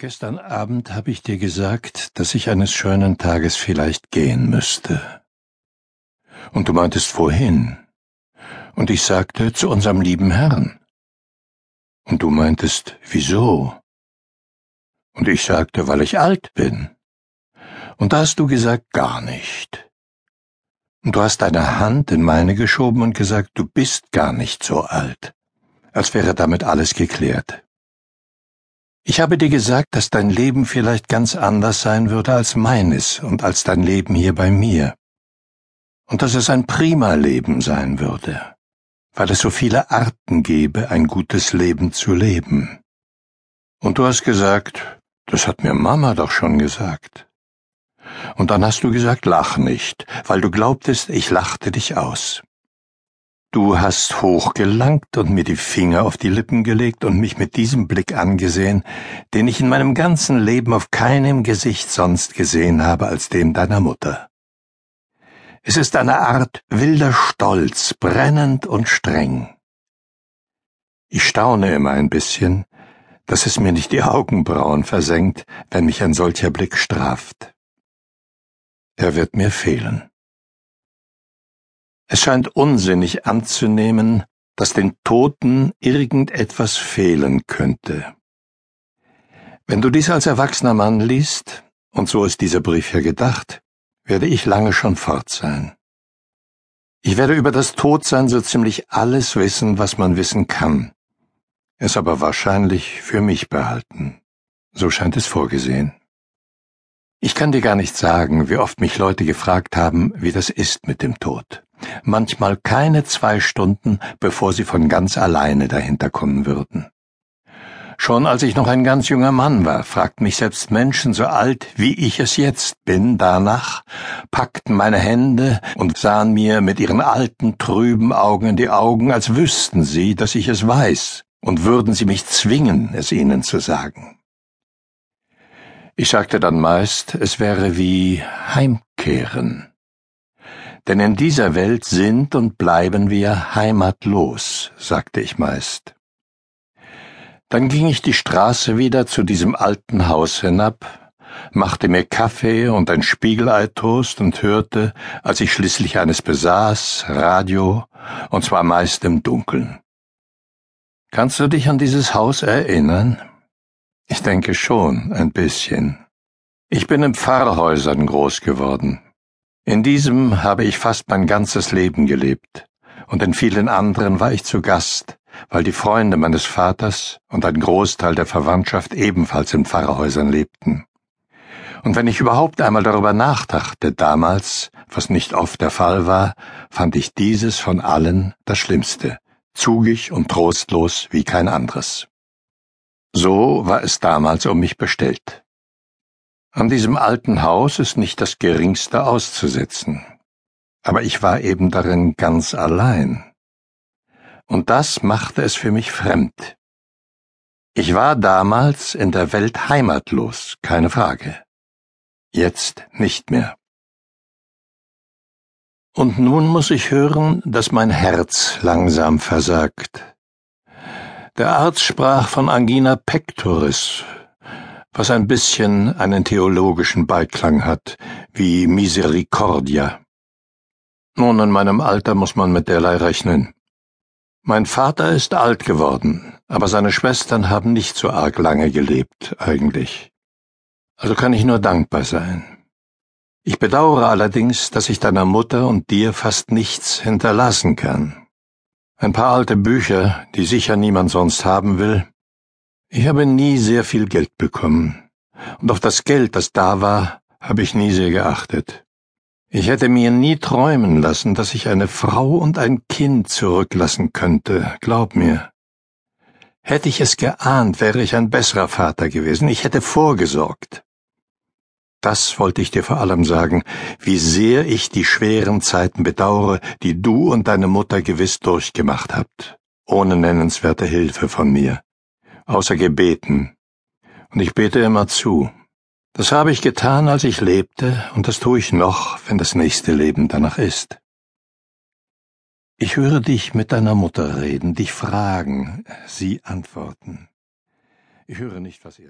Gestern Abend habe ich dir gesagt, dass ich eines schönen Tages vielleicht gehen müsste. Und du meintest wohin? Und ich sagte zu unserem lieben Herrn. Und du meintest, wieso? Und ich sagte, weil ich alt bin. Und da hast du gesagt, gar nicht. Und du hast deine Hand in meine geschoben und gesagt, du bist gar nicht so alt, als wäre damit alles geklärt. Ich habe dir gesagt, dass dein Leben vielleicht ganz anders sein würde als meines und als dein Leben hier bei mir. Und dass es ein prima Leben sein würde, weil es so viele Arten gäbe, ein gutes Leben zu leben. Und du hast gesagt, das hat mir Mama doch schon gesagt. Und dann hast du gesagt, lach nicht, weil du glaubtest, ich lachte dich aus. Du hast hochgelangt und mir die Finger auf die Lippen gelegt und mich mit diesem Blick angesehen, den ich in meinem ganzen Leben auf keinem Gesicht sonst gesehen habe als dem deiner Mutter. Es ist eine Art wilder Stolz, brennend und streng. Ich staune immer ein bisschen, dass es mir nicht die Augenbrauen versenkt, wenn mich ein solcher Blick straft. Er wird mir fehlen. Es scheint unsinnig anzunehmen, dass den Toten irgendetwas fehlen könnte. Wenn du dies als erwachsener Mann liest, und so ist dieser Brief ja gedacht, werde ich lange schon fort sein. Ich werde über das Todsein so ziemlich alles wissen, was man wissen kann, es aber wahrscheinlich für mich behalten. So scheint es vorgesehen. Ich kann dir gar nicht sagen, wie oft mich Leute gefragt haben, wie das ist mit dem Tod manchmal keine zwei Stunden, bevor sie von ganz alleine dahinter kommen würden. Schon als ich noch ein ganz junger Mann war, fragten mich selbst Menschen so alt, wie ich es jetzt bin, danach, packten meine Hände und sahen mir mit ihren alten, trüben Augen in die Augen, als wüssten sie, dass ich es weiß, und würden sie mich zwingen, es ihnen zu sagen. Ich sagte dann meist, es wäre wie Heimkehren denn in dieser Welt sind und bleiben wir heimatlos, sagte ich meist. Dann ging ich die Straße wieder zu diesem alten Haus hinab, machte mir Kaffee und ein Spiegelei-Toast und hörte, als ich schließlich eines besaß, Radio, und zwar meist im Dunkeln. Kannst du dich an dieses Haus erinnern? Ich denke schon, ein bisschen. Ich bin in Pfarrhäusern groß geworden. In diesem habe ich fast mein ganzes Leben gelebt, und in vielen anderen war ich zu Gast, weil die Freunde meines Vaters und ein Großteil der Verwandtschaft ebenfalls in Pfarrhäusern lebten. Und wenn ich überhaupt einmal darüber nachdachte damals, was nicht oft der Fall war, fand ich dieses von allen das Schlimmste, zugig und trostlos wie kein anderes. So war es damals um mich bestellt. An diesem alten Haus ist nicht das geringste auszusetzen. Aber ich war eben darin ganz allein. Und das machte es für mich fremd. Ich war damals in der Welt heimatlos, keine Frage. Jetzt nicht mehr. Und nun muss ich hören, dass mein Herz langsam versagt. Der Arzt sprach von Angina pectoris, was ein bisschen einen theologischen Beiklang hat, wie Misericordia. Nun, in meinem Alter muss man mit derlei rechnen. Mein Vater ist alt geworden, aber seine Schwestern haben nicht so arg lange gelebt, eigentlich. Also kann ich nur dankbar sein. Ich bedauere allerdings, dass ich deiner Mutter und dir fast nichts hinterlassen kann. Ein paar alte Bücher, die sicher niemand sonst haben will, ich habe nie sehr viel Geld bekommen, und auf das Geld, das da war, habe ich nie sehr geachtet. Ich hätte mir nie träumen lassen, dass ich eine Frau und ein Kind zurücklassen könnte, glaub mir. Hätte ich es geahnt, wäre ich ein besserer Vater gewesen, ich hätte vorgesorgt. Das wollte ich dir vor allem sagen, wie sehr ich die schweren Zeiten bedauere, die du und deine Mutter gewiss durchgemacht habt, ohne nennenswerte Hilfe von mir außer Gebeten. Und ich bete immer zu. Das habe ich getan, als ich lebte, und das tue ich noch, wenn das nächste Leben danach ist. Ich höre dich mit deiner Mutter reden, dich fragen, sie antworten. Ich höre nicht, was ihr sagt.